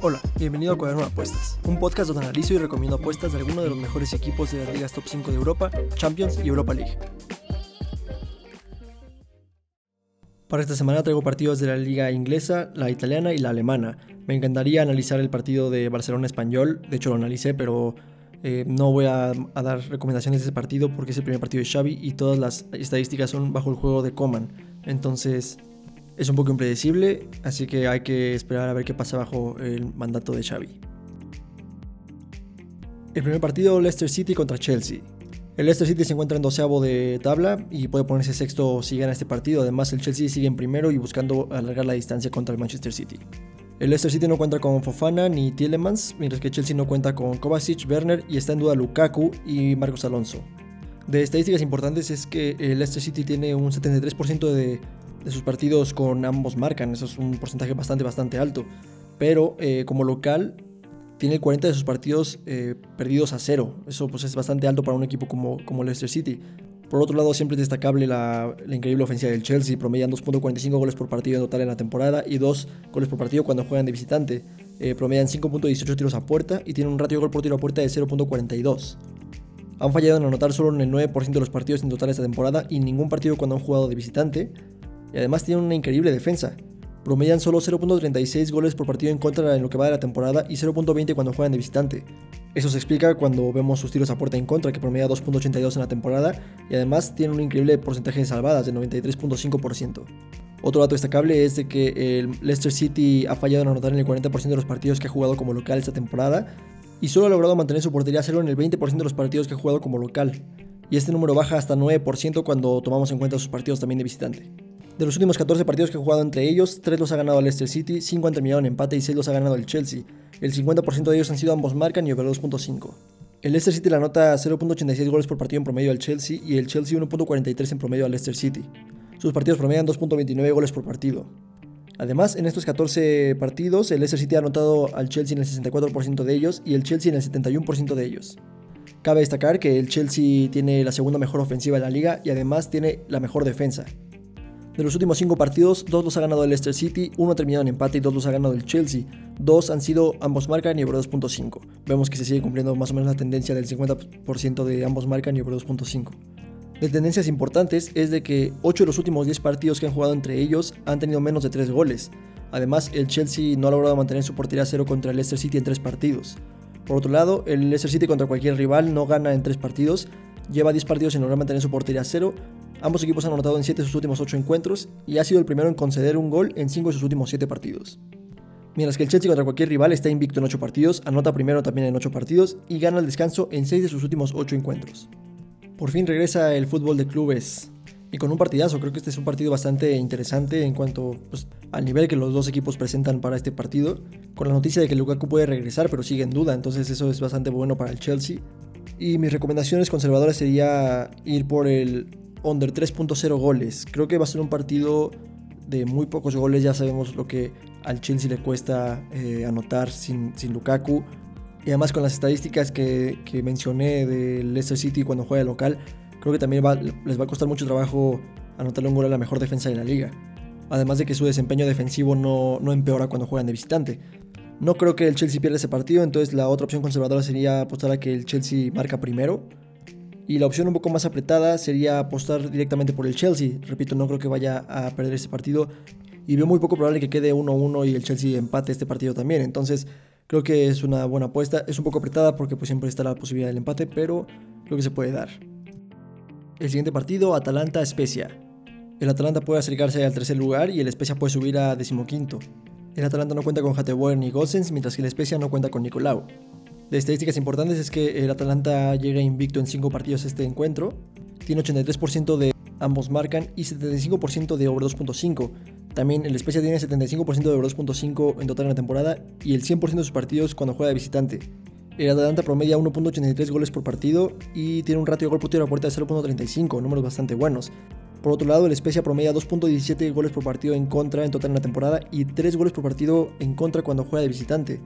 Hola, bienvenido a Cuaderno de Apuestas, un podcast donde analizo y recomiendo apuestas de algunos de los mejores equipos de las ligas top 5 de Europa, Champions y Europa League. Para esta semana traigo partidos de la liga inglesa, la italiana y la alemana. Me encantaría analizar el partido de Barcelona Español, de hecho lo analicé, pero eh, no voy a, dar recomendaciones de ese partido porque es el primer partido de Xavi y todas las estadísticas son bajo el juego de Coman. Entonces es un poco impredecible, así que hay que esperar a ver qué pasa bajo el mandato de Xavi. El primer partido Leicester City contra Chelsea. El Leicester City se encuentra en doceavo de tabla y puede ponerse sexto si gana este partido. Además, el Chelsea sigue en primero y buscando alargar la distancia contra el Manchester City. El Leicester City no cuenta con Fofana ni Tielemans, mientras que Chelsea no cuenta con Kovacic, Werner y está en duda Lukaku y Marcos Alonso. De estadísticas importantes es que el Leicester City tiene un 73% de, sus partidos con ambos marcan, eso es un porcentaje bastante bastante alto, pero eh, como local tiene el 40 de sus partidos eh, perdidos a cero, eso pues es bastante alto para un equipo como, como Leicester City. Por otro lado, siempre es destacable la, increíble ofensiva del Chelsea, promedian 2.45 goles por partido en total en la temporada y 2 goles por partido cuando juegan de visitante. Eh, promedian 5.18 tiros a puerta y tienen un ratio de gol por tiro a puerta de 0.42. Han fallado en anotar solo en el 9% de los partidos en total esta temporada y ningún partido cuando han jugado de visitante. Y además tienen una increíble defensa. Promedian solo 0.36 goles por partido en contra en lo que va de la temporada y 0.20 cuando juegan de visitante. Eso se explica cuando vemos sus tiros a puerta en contra, que promedia 2.82 en la temporada y además tiene un increíble porcentaje de salvadas de 93.5%. Otro dato destacable es de que el Leicester City ha fallado en anotar en el 40% de los partidos que ha jugado como local esta temporada y solo ha logrado mantener su portería cero en el 20% de los partidos que ha jugado como local. Y este número baja hasta 9% cuando tomamos en cuenta sus partidos también de visitante. De los últimos 14 partidos que ha jugado entre ellos, 3 los ha ganado el Leicester City, 5 han terminado en empate y 6 los ha ganado el Chelsea. El 50% de ellos han sido ambos marcan y over 2.5. El Leicester City le anota 0.86 goles por partido en promedio al Chelsea y el Chelsea 1.43 en promedio al Leicester City. Sus partidos promedian 2.29 goles por partido. Además, en estos 14 partidos, el Leicester City ha anotado al Chelsea en el 64% de ellos y el Chelsea en el 71% de ellos. Cabe destacar que el Chelsea tiene la segunda mejor ofensiva de la liga y además tiene la mejor defensa. De los últimos 5 partidos, 2 los ha ganado el Leicester City, 1 ha terminado en empate y 2 los ha ganado el Chelsea. 2 han sido ambos marcan y over 2.5. Vemos que se sigue cumpliendo más o menos la tendencia del 50% de ambos marcan y over 2.5. De tendencias importantes es de que 8 de los últimos 10 partidos que han jugado entre ellos han tenido menos de 3 goles. Además, el Chelsea no ha logrado mantener su portería cero contra el Leicester City en 3 partidos. Por otro lado, el Leicester City contra cualquier rival no gana en 3 partidos, lleva 10 partidos sin lograr mantener su portería cero Ambos equipos han anotado en 7 de sus últimos 8 encuentros y ha sido el primero en conceder un gol en 5 de sus últimos 7 partidos. Mientras que el Chelsea contra cualquier rival está invicto en 8 partidos, anota primero también en 8 partidos y gana el descanso en 6 de sus últimos 8 encuentros. Por fin regresa el fútbol de clubes y con un partidazo. Creo que este es un partido bastante interesante en cuanto pues, al nivel que los dos equipos presentan para este partido. Con la noticia de que Lukaku puede regresar, pero sigue en duda, entonces eso es bastante bueno para el Chelsea. Y mis recomendaciones conservadoras sería ir por el under 3.0 goles. Creo que va a ser un partido de muy pocos goles. Ya sabemos lo que al Chelsea le cuesta eh, anotar sin, sin, Lukaku. Y además con las estadísticas que, mencioné del Leicester City cuando juega local, creo que también les va a costar mucho trabajo anotarle un gol a la mejor defensa de la liga. Además de que su desempeño defensivo no, no empeora cuando juegan de visitante. No creo que el Chelsea pierda ese partido, entonces la otra opción conservadora sería apostar a que el Chelsea marca primero y la opción un poco más apretada sería apostar directamente por el Chelsea. Repito, no creo que vaya a perder este partido. Y veo muy poco probable que quede 1-1 y el Chelsea empate este partido también. Entonces creo que es una buena apuesta. Es un poco apretada porque pues, siempre está la posibilidad del empate, pero creo que se puede dar. El siguiente partido, Atalanta-Especia. El Atalanta puede acercarse al tercer lugar y el Especia puede subir a decimoquinto. El Atalanta no cuenta con Hateboer ni Gossens, mientras que el Especia no cuenta con Nicolau. De estadísticas importantes es que el Atalanta llega invicto en 5 partidos este encuentro. Tiene 83% de ambos marcan y 75% de over 2.5. También el Spezia tiene 75% de over 2.5 en total en la temporada y el 100% de sus partidos cuando juega de visitante. El Atalanta promedia 1.83 goles por partido y tiene un ratio de gol por tiro a puerta de 0.35, números bastante buenos. Por otro lado, el Spezia promedia 2.17 goles por partido en contra en total en la temporada y 3 goles por partido en contra cuando juega de visitante.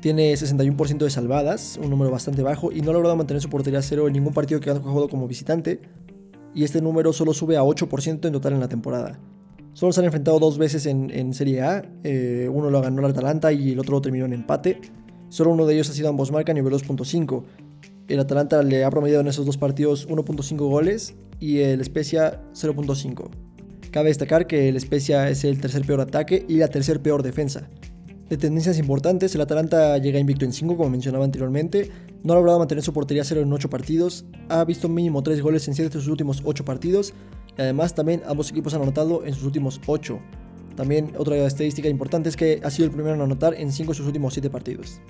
Tiene 61% de salvadas, un número bastante bajo, y no ha logrado mantener su portería cero en ningún partido que ha jugado como visitante. Y este número solo sube a 8% en total en la temporada. Solo se han enfrentado dos veces en, Serie A. Eh, uno lo ganó el Atalanta y el otro terminó en empate. Solo uno de ellos ha sido ambos marca nivel 2.5. El Atalanta le ha promediado en esos dos partidos 1.5 goles y el Spezia 0.5. Cabe destacar que el Spezia es el tercer peor ataque y la tercer peor defensa. De tendencias importantes, el Atalanta llega invicto en 5, como mencionaba anteriormente, no ha logrado mantener su portería cero en 8 partidos, ha visto mínimo 3 goles en 7 de sus últimos 8 partidos y además también ambos equipos han anotado en sus últimos 8. También otra estadística importante es que ha sido el primero en anotar en 5 de sus últimos 7 partidos.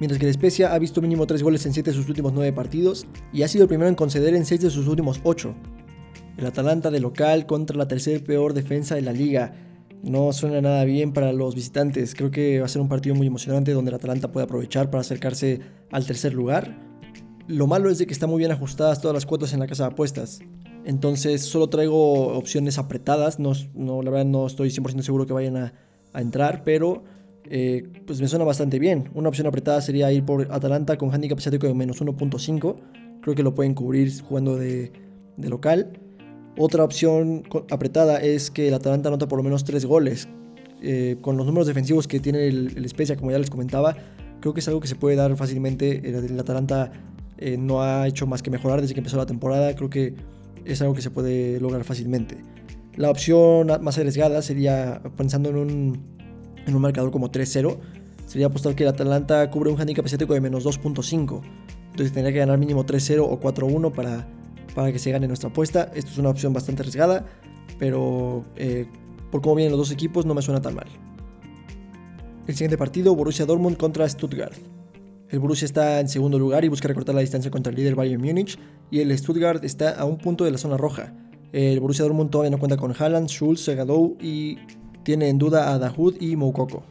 Mientras que el Spezia ha visto mínimo 3 goles en 7 de sus últimos 9 partidos y ha sido el primero en conceder en 6 de sus últimos 8. El Atalanta de local contra la tercer peor defensa de la liga no suena nada bien para los visitantes. Creo que va a ser un partido muy emocionante donde el Atalanta puede aprovechar para acercarse al tercer lugar. Lo malo es de que están muy bien ajustadas todas las cuotas en la casa de apuestas. Entonces solo traigo opciones apretadas. No, no la verdad no estoy 100% seguro que vayan a, entrar, pero eh, pues me suena bastante bien. Una opción apretada sería ir por Atalanta con handicap asiático de menos 1.5. Creo que lo pueden cubrir jugando de, de local. Otra opción apretada es que el Atalanta anota por lo menos 3 goles. Eh, con los números defensivos que tiene el, el Spezia, como ya les comentaba, creo que es algo que se puede dar fácilmente. El, Atalanta eh, no ha hecho más que mejorar desde que empezó la temporada. Creo que es algo que se puede lograr fácilmente. La opción más arriesgada sería, pensando en un, en un marcador como 3-0, sería apostar que el Atalanta cubre un handicap asiático de menos 2.5. Entonces tendría que ganar mínimo 3-0 o 4-1 para para que se gane nuestra apuesta. Esto es una opción bastante arriesgada, pero eh, por cómo vienen los dos equipos no me suena tan mal. El siguiente partido, Borussia Dortmund contra Stuttgart. El Borussia está en segundo lugar y busca recortar la distancia contra el líder Bayern Múnich y el Stuttgart está a un punto de la zona roja. El Borussia Dortmund todavía no cuenta con Haaland, Schulz, Segadou y tiene en duda a Dahoud y Moukoko.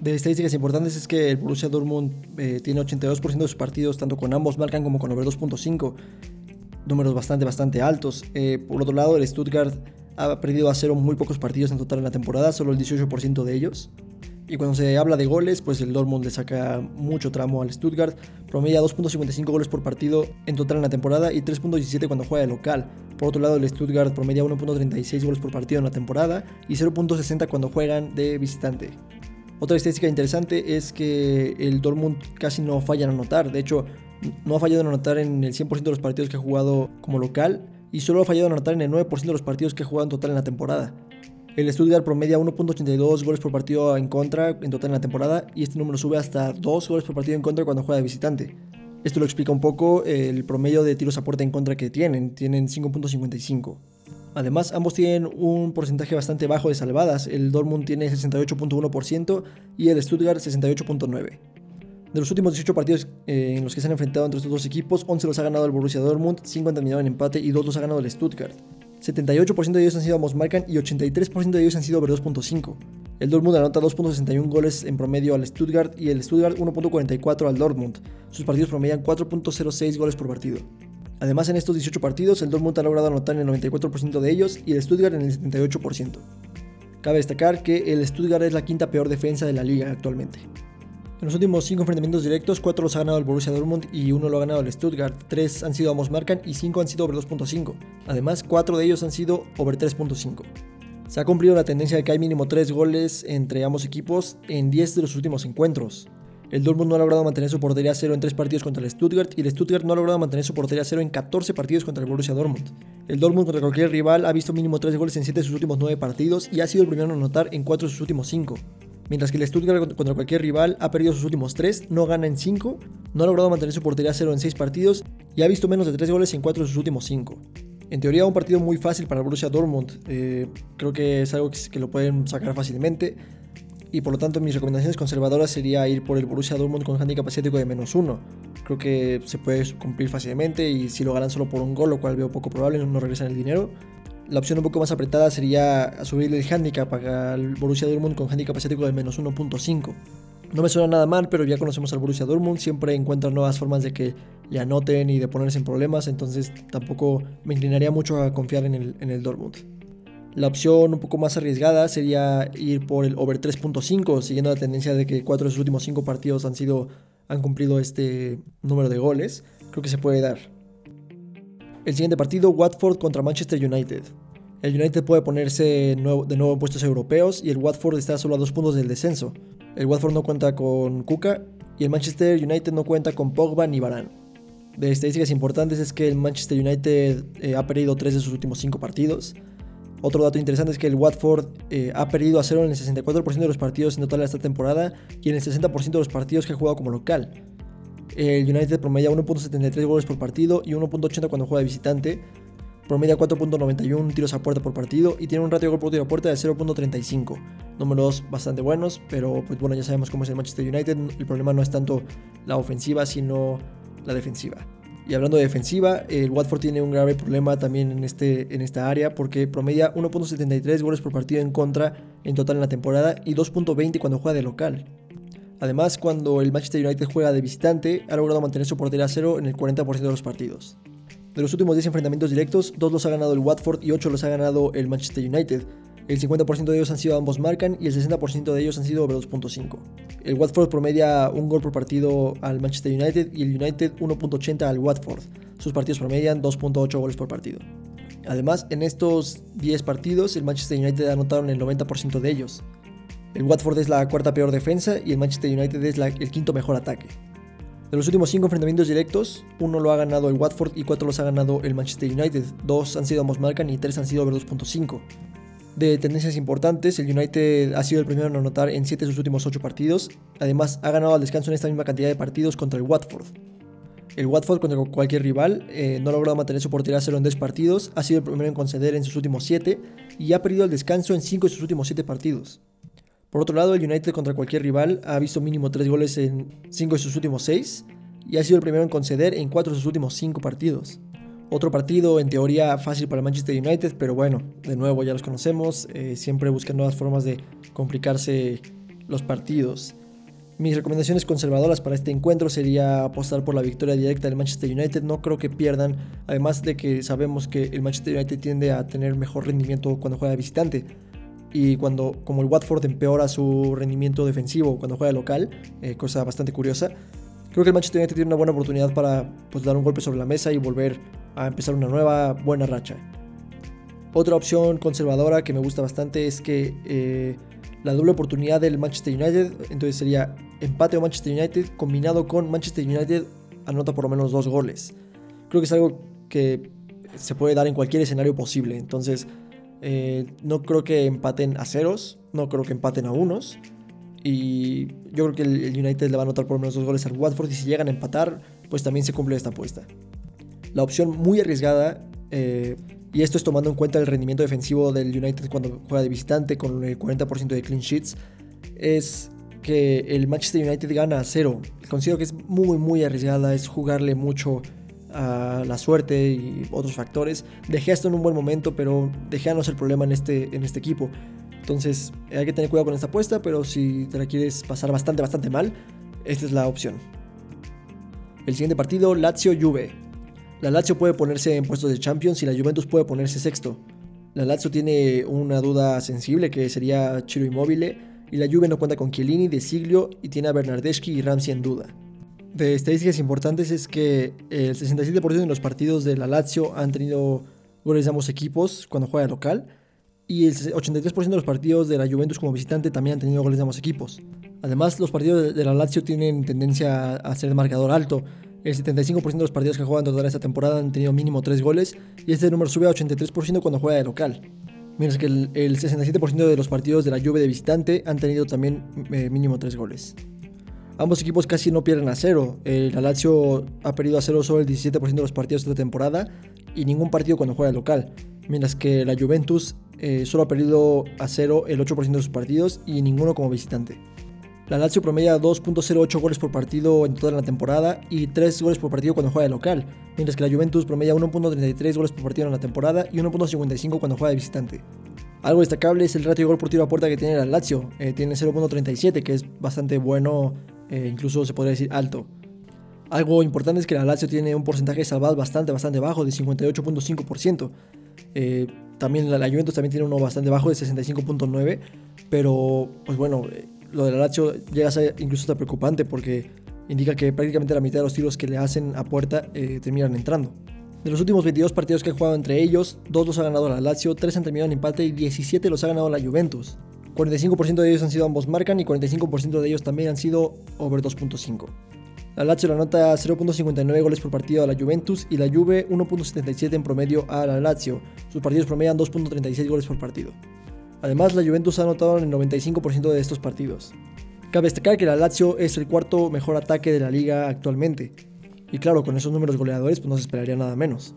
De estadísticas importantes es que el Borussia Dortmund eh, tiene 82% de sus partidos tanto con ambos marcan como con over 2.5 números bastante, bastante altos. Eh, por otro lado, el Stuttgart ha perdido a cero muy pocos partidos en total en la temporada, solo el 18% de ellos. Y cuando se habla de goles, pues el Dortmund le saca mucho tramo al Stuttgart. Promedia 2.55 goles por partido en total en la temporada y 3.17 cuando juega de local. Por otro lado, el Stuttgart promedia 1.36 goles por partido en la temporada y 0.60 cuando juegan de visitante. Otra estadística interesante es que el Dortmund casi no falla en anotar. De hecho, no ha fallado en anotar en el 100% de los partidos que ha jugado como local y solo ha fallado en anotar en el 9% de los partidos que ha jugado en total en la temporada. El Stuttgart promedia 1.82 goles por partido en contra en total en la temporada y este número sube hasta 2 goles por partido en contra cuando juega de visitante. Esto lo explica un poco el promedio de tiros a puerta en contra que tienen, tienen 5.55. Además, ambos tienen un porcentaje bastante bajo de salvadas, el Dortmund tiene 68.1% y el Stuttgart 68.9%. De los últimos 18 partidos eh, en los que se han enfrentado entre estos dos equipos, 11 los ha ganado el Borussia Dortmund, 5 han terminado en empate y 2 los ha ganado el Stuttgart. 78% de ellos han sido ambos marcan y 83% de ellos han sido over 2.5. El Dortmund anota 2.61 goles en promedio al Stuttgart y el Stuttgart 1.44 al Dortmund. Sus partidos promedian 4.06 goles por partido. Además, en estos 18 partidos, el Dortmund ha logrado anotar en el 94% de ellos y el Stuttgart en el 78%. Cabe destacar que el Stuttgart es la quinta peor defensa de la liga actualmente. En los últimos 5 enfrentamientos directos, 4 los ha ganado el Borussia Dortmund y 1 lo ha ganado el Stuttgart, 3 han sido ambos marcan y 5 han sido over 2.5. Además, 4 de ellos han sido over 3.5. Se ha cumplido la tendencia de que hay mínimo 3 goles entre ambos equipos en 10 de los últimos encuentros. El Dortmund no ha logrado mantener su portería cero en 3 partidos contra el Stuttgart y el Stuttgart no ha logrado mantener su portería cero en 14 partidos contra el Borussia Dortmund. El Dortmund contra cualquier rival ha visto mínimo 3 goles en 7 de sus últimos 9 partidos y ha sido el primero en anotar en 4 de sus últimos 5 mientras que el Stuttgart contra cualquier rival ha perdido sus últimos 3, no gana en 5, no ha logrado mantener su portería cero en 6 partidos y ha visto menos de 3 goles en 4 de sus últimos 5. En teoría un partido muy fácil para el Borussia Dortmund, eh, creo que es algo que, lo pueden sacar fácilmente y por lo tanto mis recomendaciones conservadoras sería ir por el Borussia Dortmund con handicap asiático de menos 1. Creo que se puede cumplir fácilmente y si lo ganan solo por un gol, lo cual veo poco probable, no regresan el dinero. La opción un poco más apretada sería subir el handicap al Borussia Dortmund con handicap asiático de menos 1.5. No me suena nada mal, pero ya conocemos al Borussia Dortmund, siempre encuentran nuevas formas de que le anoten y de ponerse en problemas, entonces tampoco me inclinaría mucho a confiar en el, en el Dortmund. La opción un poco más arriesgada sería ir por el over 3.5, siguiendo la tendencia de que cuatro de sus últimos cinco partidos han, sido, han cumplido este número de goles. Creo que se puede dar. El siguiente partido, Watford contra Manchester United. El United puede ponerse de nuevo en puestos europeos y el Watford está solo a dos puntos del descenso. El Watford no cuenta con Kuka y el Manchester United no cuenta con Pogba ni Varane. De estadísticas importantes es que el Manchester United eh, ha perdido tres de sus últimos cinco partidos. Otro dato interesante es que el Watford eh, ha perdido a cero en el 64% de los partidos en total de esta temporada y en el 60% de los partidos que ha jugado como local. El United promedia 1.73 goles por partido y 1.80 cuando juega de visitante, promedia 4.91 tiros a puerta por partido y tiene un ratio de gol por tiro a puerta de 0.35. Números bastante buenos, pero pues bueno, ya sabemos cómo es el Manchester United. El problema no es tanto la ofensiva, sino la defensiva. Y hablando de defensiva, el Watford tiene un grave problema también en, este, en esta área porque promedia 1.73 goles por partido en contra en total en la temporada y 2.20 cuando juega de local. Además, cuando el Manchester United juega de visitante, ha logrado mantener su portería a cero en el 40% de los partidos. De los últimos 10 enfrentamientos directos, 2 los ha ganado el Watford y 8 los ha ganado el Manchester United. El 50% de ellos han sido ambos marcan y el 60% de ellos han sido over 2.5. El Watford promedia un gol por partido al Manchester United y el United 1.80 al Watford. Sus partidos promedian 2.8 goles por partido. Además, en estos 10 partidos, el Manchester United en el 90% de ellos. El Watford es la cuarta peor defensa y el Manchester United es el quinto mejor ataque. De los últimos 5 enfrentamientos directos, uno lo ha ganado el Watford y 4 los ha ganado el Manchester United. 2 han sido ambos marcan y 3 han sido over 2.5. De tendencias importantes, el United ha sido el primero en anotar en 7 de sus últimos 8 partidos. Además, ha ganado al descanso en esta misma cantidad de partidos contra el Watford. El Watford contra cualquier rival eh, no ha logrado mantener su portería cero en 10 partidos, ha sido el primero en conceder en sus últimos 7 y ha perdido el descanso en 5 de sus últimos 7 partidos. Por otro lado, el United contra cualquier rival ha visto mínimo 3 goles en 5 de sus últimos 6 y ha sido el primero en conceder en 4 de sus últimos 5 partidos. Otro partido en teoría fácil para Manchester United, pero bueno, de nuevo ya los conocemos, eh, siempre buscan nuevas formas de complicarse los partidos. Mis recomendaciones conservadoras para este encuentro sería apostar por la victoria directa del Manchester United. No creo que pierdan, además de que sabemos que el Manchester United tiende a tener mejor rendimiento cuando juega visitante y cuando como el Watford empeora su rendimiento defensivo cuando juega local, eh, cosa bastante curiosa, creo que el Manchester United tiene una buena oportunidad para pues, dar un golpe sobre la mesa y volver a empezar una nueva buena racha. Otra opción conservadora que me gusta bastante es que eh, la doble oportunidad del Manchester United, entonces sería empate o Manchester United combinado con Manchester United anota por lo menos dos goles. Creo que es algo que se puede dar en cualquier escenario posible, entonces eh, no creo que empaten a ceros, no creo que empaten a unos. Y yo creo que el United le va a anotar por menos dos goles al Watford y si llegan a empatar, pues también se cumple esta apuesta. La opción muy arriesgada, eh, y esto es tomando en cuenta el rendimiento defensivo del United cuando juega de visitante con el 40% de clean sheets, es que el Manchester United gana a cero. Considero que es muy muy arriesgada, es jugarle mucho a la suerte y otros factores. Dejé esto en un buen momento, pero dejé no ser problema en este, en este equipo. Entonces hay que tener cuidado con esta apuesta, pero si te la quieres pasar bastante, bastante mal, esta es la opción. El siguiente partido, Lazio-Juve. La Lazio puede ponerse en puestos de Champions y la Juventus puede ponerse sexto. La Lazio tiene una duda sensible que sería Chiro Immobile y la Juve no cuenta con Chiellini, De Siglio y tiene a Bernardeschi y Ramsey en duda de estadísticas importantes es que el 67% de los partidos de la Lazio han tenido goles de ambos equipos cuando juega local y el 83% de los partidos de la Juventus como visitante también han tenido goles de ambos equipos. Además, los partidos de la Lazio tienen tendencia a ser de marcador alto. El 75% de los partidos que juegan toda esta temporada han tenido mínimo 3 goles y este número sube a 83% cuando juega de local. Mientras que el, 67% de los partidos de la Juve de visitante han tenido también eh, mínimo 3 goles. Ambos equipos casi no pierden a cero. El Lazio ha perdido a cero solo el 17% de los partidos de esta temporada y ningún partido cuando juega local. Mientras que la Juventus eh, solo ha perdido a cero el 8% de sus partidos y ninguno como visitante. La Lazio promedia 2.08 goles por partido en toda la temporada y 3 goles por partido cuando juega local, mientras que la Juventus promedia 1.33 goles por partido en la temporada y 1.55 cuando juega de visitante. Algo destacable es el ratio de gol por tiro a puerta que tiene la Lazio, eh, tiene 0.37 que es bastante bueno eh, incluso se podría decir alto. Algo importante es que la Lazio tiene un porcentaje de salvadas bastante, bastante bajo, de 58.5%. Eh, también la, Juventus también tiene uno bastante bajo, de 65.9%, pero pues bueno, eh, lo de la Lazio llega a ser incluso hasta preocupante porque indica que prácticamente la mitad de los tiros que le hacen a puerta terminan entrando. De los últimos 22 partidos que han jugado entre ellos, 2 los ha ganado la Lazio, 3 han terminado en empate y 17 los ha ganado la Juventus. 45% de ellos han sido ambos marcan y 45% de ellos también han sido over 2.5. La Lazio la anota 0.59 goles por partido a la Juventus y la Juve 1.77 en promedio a la Lazio. Sus partidos promedian 2.36 goles por partido. Además, la Juventus ha anotado en el 95% de estos partidos. Cabe destacar que la Lazio es el cuarto mejor ataque de la liga actualmente. Y claro, con esos números goleadores pues no se esperaría nada menos.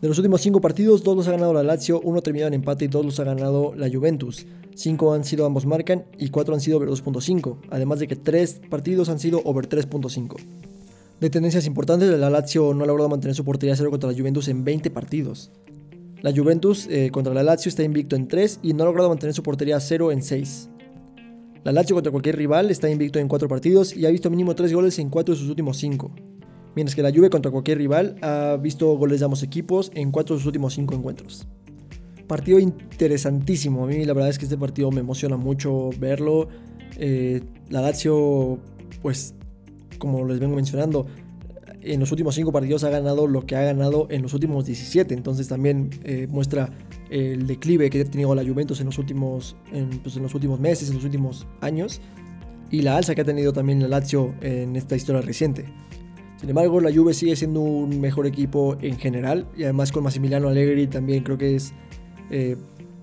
De los últimos 5 partidos, 2 los ha ganado la Lazio, 1 terminado en empate y 2 los ha ganado la Juventus. 5 han sido ambos marcan y 4 han sido over 2.5, además de que 3 partidos han sido over 3.5. De tendencias importantes, la Lazio no ha logrado mantener su portería 0 contra la Juventus en 20 partidos. La Juventus eh, contra la Lazio está invicto en 3 y no ha logrado mantener su portería 0 en 6. La Lazio contra cualquier rival está invicto en 4 partidos y ha visto mínimo 3 goles en 4 de sus últimos 5 mientras que la Juve contra cualquier rival ha visto goles de ambos equipos en cuatro de sus últimos cinco encuentros. Partido interesantísimo, a mí la verdad es que este partido me emociona mucho verlo. Eh, la Lazio, pues como les vengo mencionando, en los últimos cinco partidos ha ganado lo que ha ganado en los últimos 17, entonces también eh, muestra el declive que ha tenido la Juventus en los últimos, pues, en los últimos meses, en los últimos años, y la alza que ha tenido también la Lazio en esta historia reciente. Sin embargo, la Juve sigue siendo un mejor equipo en general y además con Massimiliano Allegri también creo que es eh,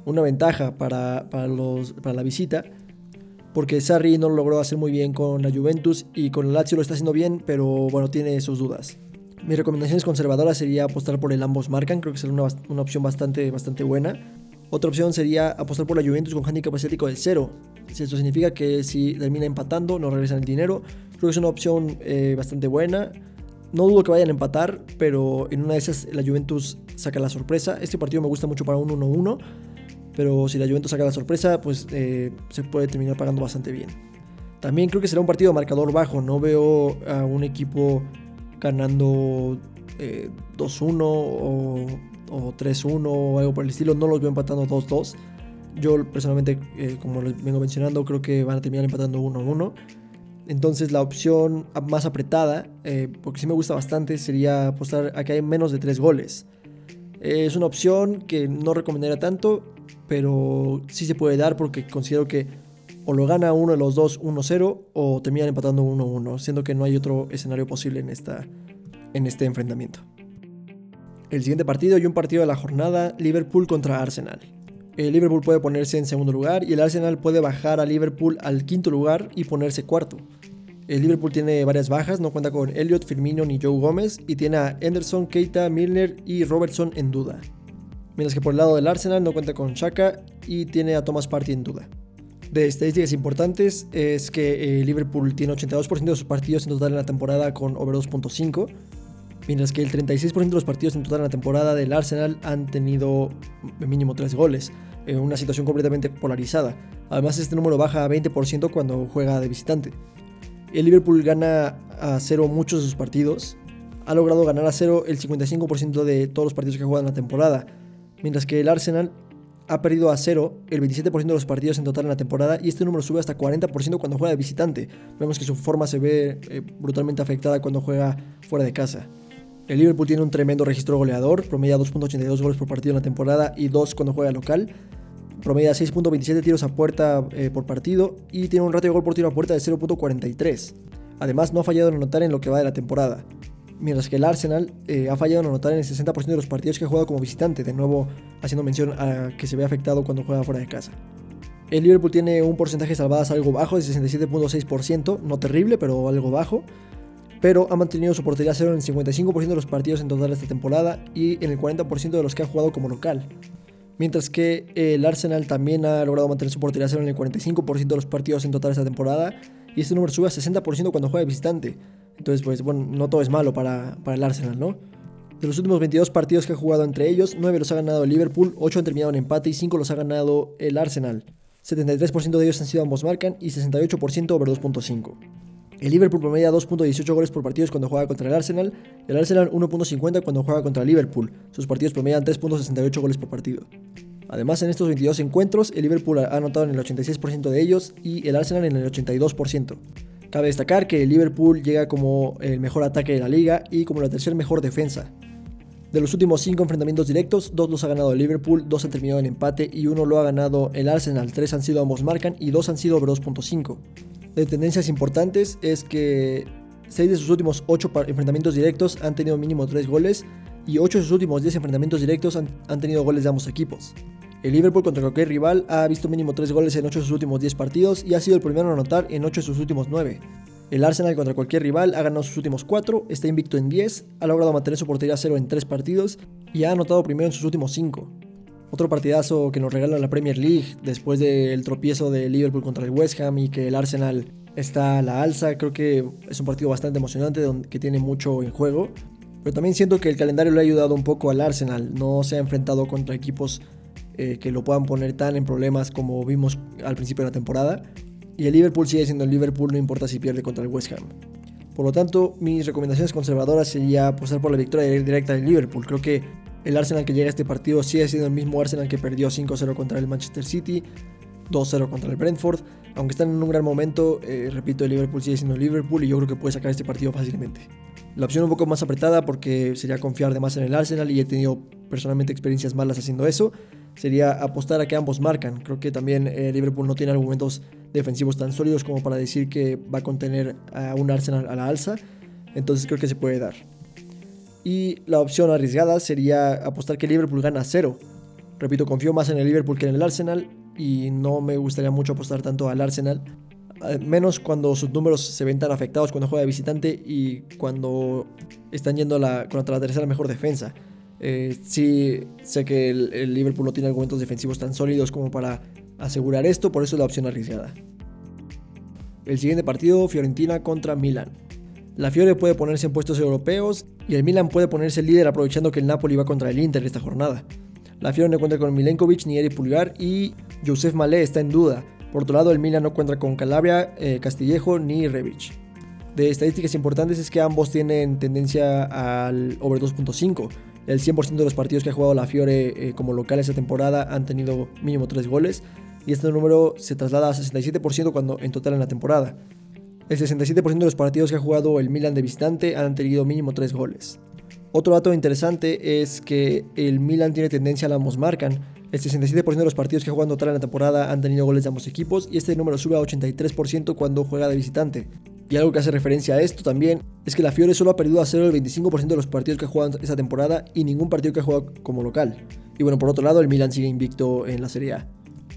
una ventaja para, los, para la visita porque Sarri no lo logró hacer muy bien con la Juventus y con el Lazio lo está haciendo bien, pero bueno, tiene sus dudas. Mi recomendación conservadora sería apostar por el ambos marcan, creo que sería una, una, opción bastante, bastante buena. Otra opción sería apostar por la Juventus con handicap asiático de cero. Esto significa que si termina empatando, no regresan el dinero. Creo que es una opción eh, bastante buena. No dudo que vayan a empatar, pero en una de esas la Juventus saca la sorpresa. Este partido me gusta mucho para un 1-1, pero si la Juventus saca la sorpresa, pues eh, se puede terminar pagando bastante bien. También creo que será un partido de marcador bajo. No veo a un equipo ganando 2-1 eh, o, o 3-1 o algo por el estilo. No los veo empatando 2-2. Yo personalmente, eh, como les vengo mencionando, creo que van a terminar empatando 1-1. Entonces la opción más apretada, eh, porque sí me gusta bastante, sería apostar a que hay menos de 3 goles. es una opción que no recomendaría tanto, pero sí se puede dar porque considero que o lo gana uno de los dos 1-0 o terminan empatando 1-1, siendo que no hay otro escenario posible en, esta, en este enfrentamiento. El siguiente partido y un partido de la jornada, Liverpool contra Arsenal. El Liverpool puede ponerse en segundo lugar y el Arsenal puede bajar a Liverpool al quinto lugar y ponerse cuarto. El Liverpool tiene varias bajas, no cuenta con Elliot, Firmino ni Joe Gómez y tiene a Anderson, Keita, Milner y Robertson en duda. Mientras que por el lado del Arsenal no cuenta con Shaka y tiene a Thomas Party en duda. De estadísticas importantes es que el Liverpool tiene 82% de sus partidos en total en la temporada con over 2.5 mientras que el 36% de los partidos en total en la temporada del Arsenal han tenido mínimo 3 goles, en una situación completamente polarizada. Además, este número baja a 20% cuando juega de visitante. El Liverpool gana a 0 muchos de sus partidos, ha logrado ganar a 0 el 55% de todos los partidos que juega en la temporada, mientras que el Arsenal ha perdido a 0 el 27% de los partidos en total en la temporada y este número sube hasta 40% cuando juega de visitante. Vemos que su forma se ve eh, brutalmente afectada cuando juega fuera de casa. El Liverpool tiene un tremendo registro goleador, promedia 2.82 goles por partido en la temporada y 2 cuando juega local. Promedia 6.27 tiros a puerta eh, por partido y tiene un ratio de gol por tiro a puerta de 0.43. Además, no ha fallado en anotar en lo que va de la temporada. Mientras que el Arsenal eh, ha fallado en anotar en el 60% de los partidos que ha jugado como visitante, de nuevo haciendo mención a que se ve afectado cuando juega fuera de casa. El Liverpool tiene un porcentaje de salvadas algo bajo, de 67.6%, no terrible, pero algo bajo pero ha mantenido su portería cero en el 55% de los partidos en total esta temporada y en el 40% de los que ha jugado como local. Mientras que el Arsenal también ha logrado mantener su portería cero en el 45% de los partidos en total esta temporada y este número sube a 60% cuando juega de visitante. Entonces, pues bueno, no todo es malo para, para el Arsenal, ¿no? De los últimos 22 partidos que ha jugado entre ellos, 9 los ha ganado el Liverpool, 8 han terminado en empate y 5 los ha ganado el Arsenal. 73% de ellos han sido ambos marcan y 68% over 2.5. El Liverpool promedia 2.18 goles por partidos cuando juega contra el Arsenal, y el Arsenal 1.50 cuando juega contra el Liverpool. Sus partidos promedian 3.68 goles por partido. Además, en estos 22 encuentros, el Liverpool ha anotado en el 86% de ellos y el Arsenal en el 82%. Cabe destacar que el Liverpool llega como el mejor ataque de la liga y como la tercera mejor defensa. De los últimos 5 enfrentamientos directos, 2 los ha ganado el Liverpool, 2 han terminado en empate y 1 lo ha ganado el Arsenal, 3 han sido ambos marcan y 2 han sido over 2.5. De tendencias importantes es que 6 de sus últimos 8 enfrentamientos directos han tenido mínimo 3 goles y 8 de sus últimos 10 enfrentamientos directos han, han tenido goles de ambos equipos. El Liverpool contra cualquier rival ha visto mínimo 3 goles en 8 de sus últimos 10 partidos y ha sido el primero a anotar en 8 de sus últimos 9. El Arsenal contra cualquier rival ha ganado sus últimos 4, está invicto en 10, ha logrado mantener su portería 0 en 3 partidos y ha anotado primero en sus últimos 5. Otro partidazo que nos regala la Premier League después del tropiezo de Liverpool contra el West Ham y que el Arsenal está a la alza. Creo que es un partido bastante emocionante que tiene mucho en juego. Pero también siento que el calendario le ha ayudado un poco al Arsenal. No se ha enfrentado contra equipos eh, que lo puedan poner tan en problemas como vimos al principio de la temporada. Y el Liverpool sigue siendo el Liverpool, no importa si pierde contra el West Ham. Por lo tanto, mis recomendaciones conservadoras sería apostar por la victoria directa del Liverpool. Creo que el Arsenal que llega a este partido sigue siendo el mismo Arsenal que perdió 5-0 contra el Manchester City, 2-0 contra el Brentford. Aunque están en un gran momento, eh, repito, el Liverpool sigue siendo Liverpool y yo creo que puede sacar este partido fácilmente. La opción un poco más apretada porque sería confiar de más en el Arsenal y he tenido personalmente experiencias malas haciendo eso. Sería apostar a que ambos marcan. Creo que también eh, Liverpool no tiene argumentos defensivos tan sólidos como para decir que va a contener a un Arsenal a la alza. Entonces creo que se puede dar. Y la opción arriesgada sería apostar que Liverpool gana cero. Repito, confío más en el Liverpool que en el Arsenal y no me gustaría mucho apostar tanto al Arsenal. Menos cuando sus números se ven tan afectados cuando juega de visitante y cuando están yendo contra la tercera mejor defensa. Eh, sí, sé que el, el, Liverpool no tiene argumentos defensivos tan sólidos como para asegurar esto, por eso es la opción arriesgada. El siguiente partido, Fiorentina contra Milan. La Fiore puede ponerse en puestos europeos y el Milan puede ponerse líder aprovechando que el Napoli va contra el Inter esta jornada. La Fiore no cuenta con Milenkovic ni Eric Pulgar y Josef Malé está en duda. Por otro lado, el Milan no cuenta con Calabria, eh, Castillejo ni Rebic. De estadísticas importantes es que ambos tienen tendencia al over 2.5. El 100% de los partidos que ha jugado la Fiore eh, como local esta temporada han tenido mínimo 3 goles y este número se traslada a 67% cuando en total en la temporada. El 67% de los partidos que ha jugado el Milan de visitante han tenido mínimo 3 goles. Otro dato interesante es que el Milan tiene tendencia a la ambos marcan. El 67% de los partidos que ha jugado total en la temporada han tenido goles de ambos equipos y este número sube a 83% cuando juega de visitante. Y algo que hace referencia a esto también es que la Fiore solo ha perdido a cero el 25% de los partidos que ha jugado esta temporada y ningún partido que ha jugado como local. Y bueno, por otro lado, el Milan sigue invicto en la Serie A.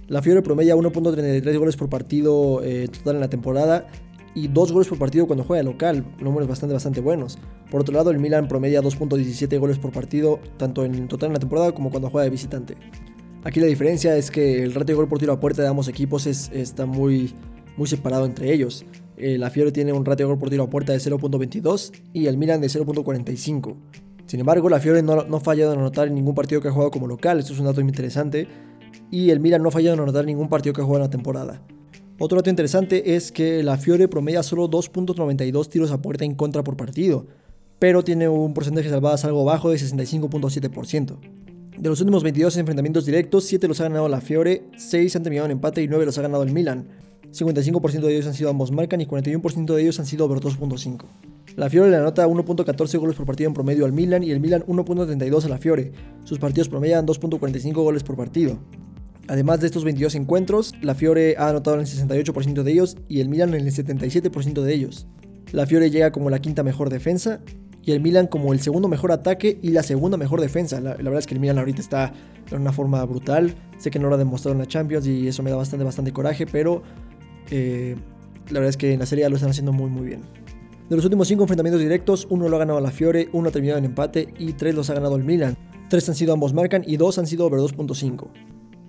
La Fiore promedia 1.33 goles por partido eh, total en la temporada y 2 goles por partido cuando juega local, números bastante, bastante buenos. Por otro lado, el Milan promedia 2.17 goles por partido, tanto en total en la temporada como cuando juega de visitante. Aquí la diferencia es que el ratio de gol por tiro a puerta de ambos equipos es, está muy, muy separado entre ellos. Eh, la Fiore tiene un ratio de gol por tiro a puerta de 0.22 y el Milan de 0.45. Sin embargo, la Fiore no, no ha fallado en anotar en ningún partido que ha jugado como local, esto es un dato muy interesante y el Milan no ha fallado en anotar ningún partido que juega en la temporada. Otro dato interesante es que la Fiore promedia solo 2.92 tiros a puerta en contra por partido, pero tiene un porcentaje de salvadas algo bajo de 65.7%. De los últimos 22 enfrentamientos directos, 7 los ha ganado la Fiore, 6 han terminado en empate y 9 los ha ganado el Milan. 55% de ellos han sido ambos marcan y 41% de ellos han sido over 2.5. La Fiore le anota 1.14 goles por partido en promedio al Milan y el Milan 1.32 a la Fiore. Sus partidos promedian 2.45 goles por partido. Además de estos 22 encuentros, la Fiore ha anotado en el 68% de ellos y el Milan en el 77% de ellos. La Fiore llega como la quinta mejor defensa y el Milan como el segundo mejor ataque y la segunda mejor defensa. La, verdad es que el Milan ahorita está en una forma brutal. Sé que no lo ha demostrado en la Champions y eso me da bastante, coraje, pero eh, la verdad es que en la serie lo están haciendo muy, muy bien. De los últimos 5 enfrentamientos directos, uno lo ha ganado la Fiore, uno ha terminado en empate y 3 los ha ganado el Milan. 3 han sido ambos marcan y 2 han sido over 2.5.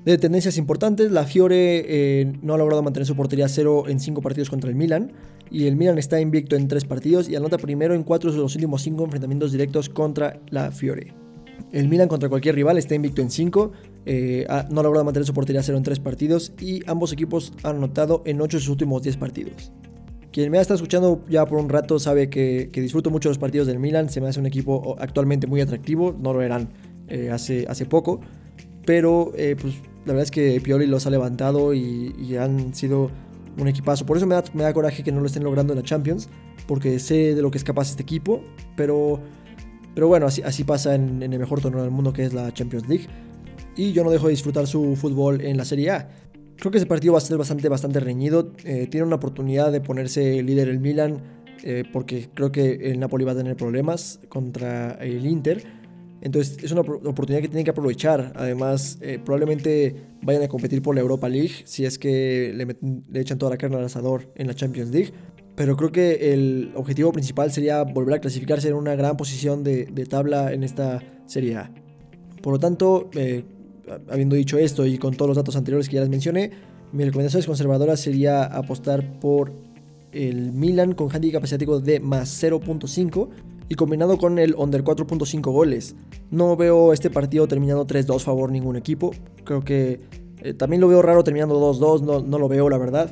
De tendencias importantes, la Fiore eh, no ha logrado mantener su portería cero en 5 partidos contra el Milan. Y el Milan está invicto en 3 partidos y anota primero en 4 de los últimos 5 enfrentamientos directos contra la Fiore. El Milan contra cualquier rival está invicto en 5, eh, no ha logrado mantener su portería cero en 3 partidos y ambos equipos han anotado en 8 de sus últimos 10 partidos. Quien me ha estado escuchando ya por un rato sabe que, disfruto mucho los partidos del Milan, se me hace un equipo actualmente muy atractivo, no lo eran eh, hace, hace poco, pero pues la verdad es que Pioli los ha levantado y, han sido un equipazo. Por eso me da, coraje que no lo estén logrando en la Champions, porque sé de lo que es capaz este equipo, pero Pero bueno, así, así pasa en, en el mejor torneo del mundo que es la Champions League. Y yo no dejo de disfrutar su fútbol en la Serie A. Creo que ese partido va a ser bastante, bastante reñido. Eh, tiene una oportunidad de ponerse líder el Milan, eh, porque creo que el Napoli va a tener problemas contra el Inter. Entonces es una oportunidad que tienen que aprovechar. Además, eh, probablemente vayan a competir por la Europa League si es que le, echan toda la carne al asador en la Champions League. Pero creo que el objetivo principal sería volver a clasificarse en una gran posición de, tabla en esta Serie A. Por lo tanto, habiendo dicho esto y con todos los datos anteriores que ya les mencioné, mi recomendación conservadora sería apostar por el Milan con handicap asiático de más 0.5 y combinado con el under 4.5 goles. No veo este partido terminando 3-2 favor ningún equipo. Creo que eh, también lo veo raro terminando 2-2, no, no, lo veo la verdad.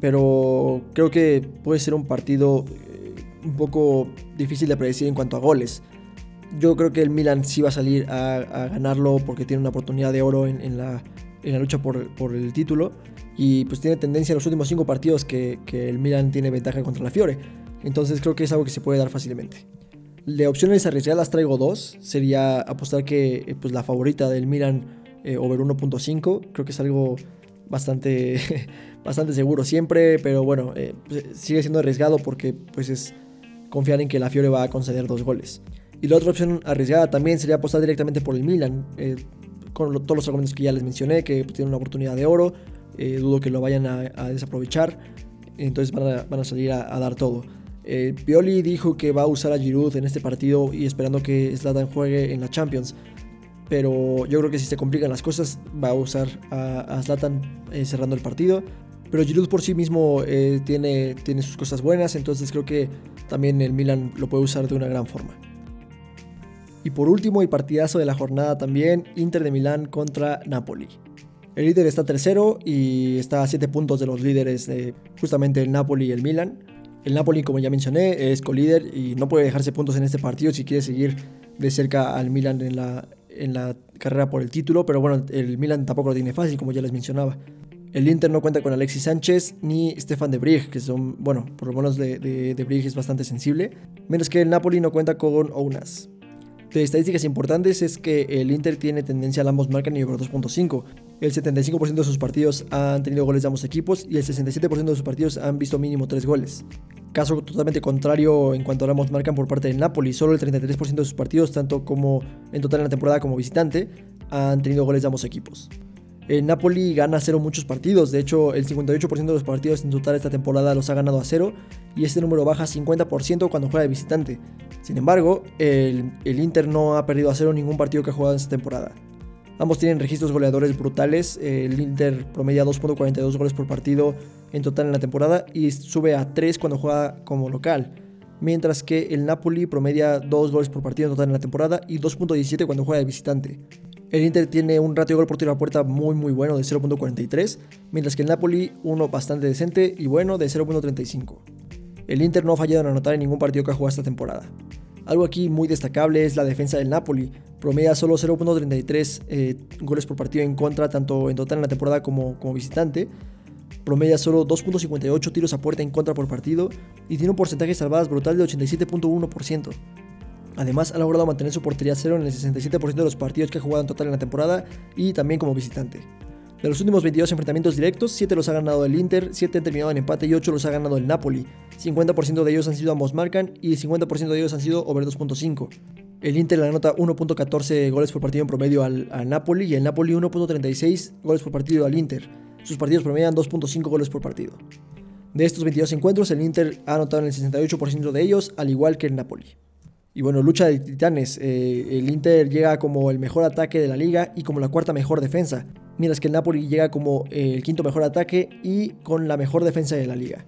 Pero creo que puede ser un partido eh, un poco difícil de predecir en cuanto a goles yo creo que el Milan sí va a salir a, ganarlo porque tiene una oportunidad de oro en, la, lucha por, el título. Y pues tiene tendencia en los últimos cinco partidos que, el Milan tiene ventaja contra la Fiore. Entonces creo que es algo que se puede dar fácilmente. De opciones arriesgadas traigo dos. Sería apostar que eh, pues, la favorita del Milan eh, over 1.5. Creo que es algo bastante, bastante seguro siempre. Pero bueno, eh, pues, sigue siendo arriesgado porque pues es confiar en que la Fiore va a conceder dos goles. Y la otra opción arriesgada también sería apostar directamente por el Milan, eh, con todos los argumentos que ya les mencioné, que tienen una oportunidad de oro, eh, dudo que lo vayan a, desaprovechar, entonces van a, salir a, dar todo. Eh, Pioli dijo que va a usar a Giroud en este partido y esperando que Zlatan juegue en la Champions. Pero yo creo que si se complican las cosas, va a usar a, Zlatan cerrando el partido. Pero Giroud por sí mismo tiene, tiene sus cosas buenas, entonces creo que también el Milan lo puede usar de una gran forma. Y por último, y partidazo de la jornada también, Inter de Milán contra Napoli. El líder está tercero y está a 7 puntos de los líderes de justamente el Napoli y el Milan. El Napoli, como ya mencioné, es colíder y no puede dejarse puntos en este partido si quiere seguir de cerca al Milan en la, en la carrera por el título. Pero bueno, el Milan tampoco lo tiene fácil, como ya les mencionaba. El Inter no cuenta con Alexis Sánchez ni Stefan de Brig, que son, bueno, por lo menos de, de, de es bastante sensible. Menos que el Napoli no cuenta con Ounas. De estadísticas importantes es que el Inter tiene tendencia al ambos marcan y over 2.5. El 75% de sus partidos han tenido goles de ambos equipos y el 67% de sus partidos han visto mínimo 3 goles. Caso totalmente contrario en cuanto a ambos marcan por parte del Napoli, solo el 33% de sus partidos, tanto como en total en la temporada como visitante, han tenido goles de ambos equipos. El Napoli gana a cero muchos partidos, de hecho el 58% de los partidos en total esta temporada los ha ganado a cero y este número baja 50% cuando juega de visitante. Sin embargo, el, Inter no ha perdido a cero ningún partido que ha jugado en esta temporada. Ambos tienen registros goleadores brutales. El Inter promedia 2.42 goles por partido en total en la temporada y sube a 3 cuando juega como local. Mientras que el Napoli promedia 2 goles por partido en total en la temporada y 2.17 cuando juega de visitante. El Inter tiene un ratio de gol por tiro a puerta muy muy bueno de 0.43, mientras que el Napoli uno bastante decente y bueno de 0.35. El Inter no ha fallado en anotar en ningún partido que ha jugado esta temporada. Algo aquí muy destacable es la defensa del Napoli. Promedia solo 0.33 eh, goles por partido en contra, tanto en total en la temporada como, como visitante. Promedia solo 2.58 tiros a puerta en contra por partido y tiene un porcentaje de salvadas brutal de 87.1%. Además, ha logrado mantener su portería cero en el 67% de los partidos que ha jugado en total en la temporada y también como visitante. De los últimos 22 enfrentamientos directos, 7 los ha ganado el Inter, 7 han terminado en empate y 8 los ha ganado el Napoli. 50% de ellos han sido ambos marcan y 50% de ellos han sido over 2.5. El Inter le anota 1.14 goles por partido en promedio al, Napoli y el Napoli 1.36 goles por partido al Inter. Sus partidos promedian 2.5 goles por partido. De estos 22 encuentros, el Inter ha anotado en el 68% de ellos, al igual que el Napoli. Y bueno, lucha de titanes. Eh, el Inter llega como el mejor ataque de la liga y como la cuarta mejor defensa, mientras que el Napoli llega como el quinto mejor ataque y con la mejor defensa de la liga.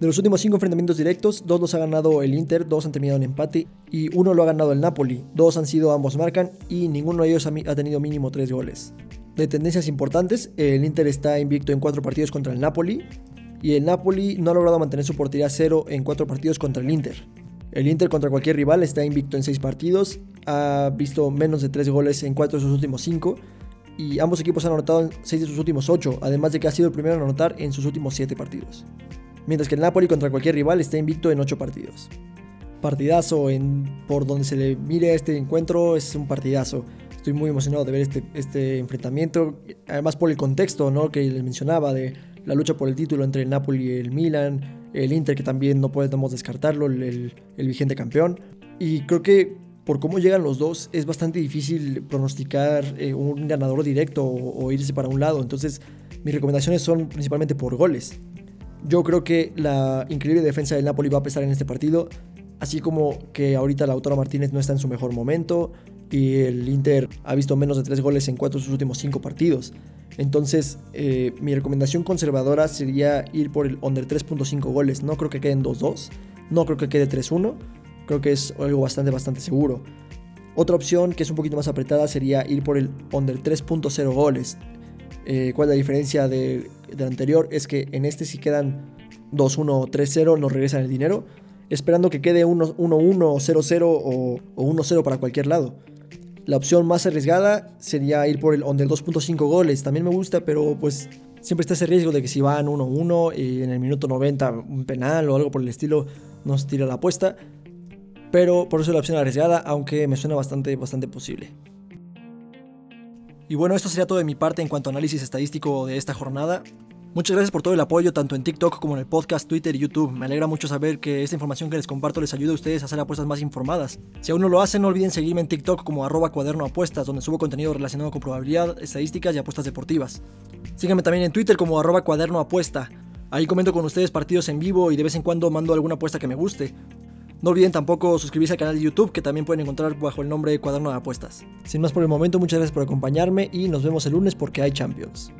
De los últimos cinco enfrentamientos directos, dos los ha ganado el Inter, dos han terminado en empate y uno lo ha ganado el Napoli. Dos han sido ambos marcan y ninguno de ellos ha tenido mínimo tres goles. De tendencias importantes, el Inter está invicto en cuatro partidos contra el Napoli y el Napoli no ha logrado mantener su portería cero en cuatro partidos contra el Inter. El Inter contra cualquier rival está invicto en 6 partidos, ha visto menos de 3 goles en 4 de sus últimos 5 y ambos equipos han anotado en 6 de sus últimos 8, además de que ha sido el primero en anotar en sus últimos 7 partidos. Mientras que el Napoli contra cualquier rival está invicto en 8 partidos. partidazo en, por donde se le mire este encuentro, es un partidazo. Estoy muy emocionado de ver este, este enfrentamiento, además por el contexto ¿no? que les mencionaba de la lucha por el título entre el Napoli y el Milan, el Inter que también no podemos descartarlo, el, el, vigente campeón. Y creo que por cómo llegan los dos es bastante difícil pronosticar eh, un ganador directo o irse para un lado. Entonces mis recomendaciones son principalmente por goles. Yo creo que la increíble defensa del Napoli va a pesar en este partido, así como que ahorita Lautaro Martínez no está en su mejor momento y el Inter ha visto menos de 3 goles en 4 de sus últimos 5 partidos. Entonces, eh, mi recomendación conservadora sería ir por el under 3.5 goles. No creo que queden 2-2, no creo que quede 3-1, creo que es algo bastante, bastante seguro. Otra opción que es un poquito más apretada sería ir por el under 3.0 goles. Eh, ¿Cuál es la diferencia del anterior? Es que en este si quedan 2-1 o 3-0 nos regresan el dinero, esperando que quede 1-1, 0-0 o, o 1-0 para cualquier lado. La opción más arriesgada sería ir por el under 2.5 goles. También me gusta, pero pues siempre está ese riesgo de que si van 1-1 y en el minuto 90 un penal o algo por el estilo nos tira la apuesta. Pero por eso la opción arriesgada, aunque me suena bastante, bastante posible. Y bueno, esto sería todo de mi parte en cuanto a análisis estadístico de esta jornada. Muchas gracias por todo el apoyo, tanto en TikTok como en el podcast, Twitter y YouTube. Me alegra mucho saber que esta información que les comparto les ayuda a ustedes a hacer apuestas más informadas. Si aún no lo hacen, no olviden seguirme en TikTok como arroba cuaderno apuestas, donde subo contenido relacionado con probabilidad, estadísticas y apuestas deportivas. Síganme también en Twitter como arroba cuaderno apuesta. Ahí comento con ustedes partidos en vivo y de vez en cuando mando alguna apuesta que me guste. No olviden tampoco suscribirse al canal de YouTube que también pueden encontrar bajo el nombre de Cuaderno de Apuestas. Sin más por el momento, muchas gracias por acompañarme y nos vemos el lunes porque hay Champions.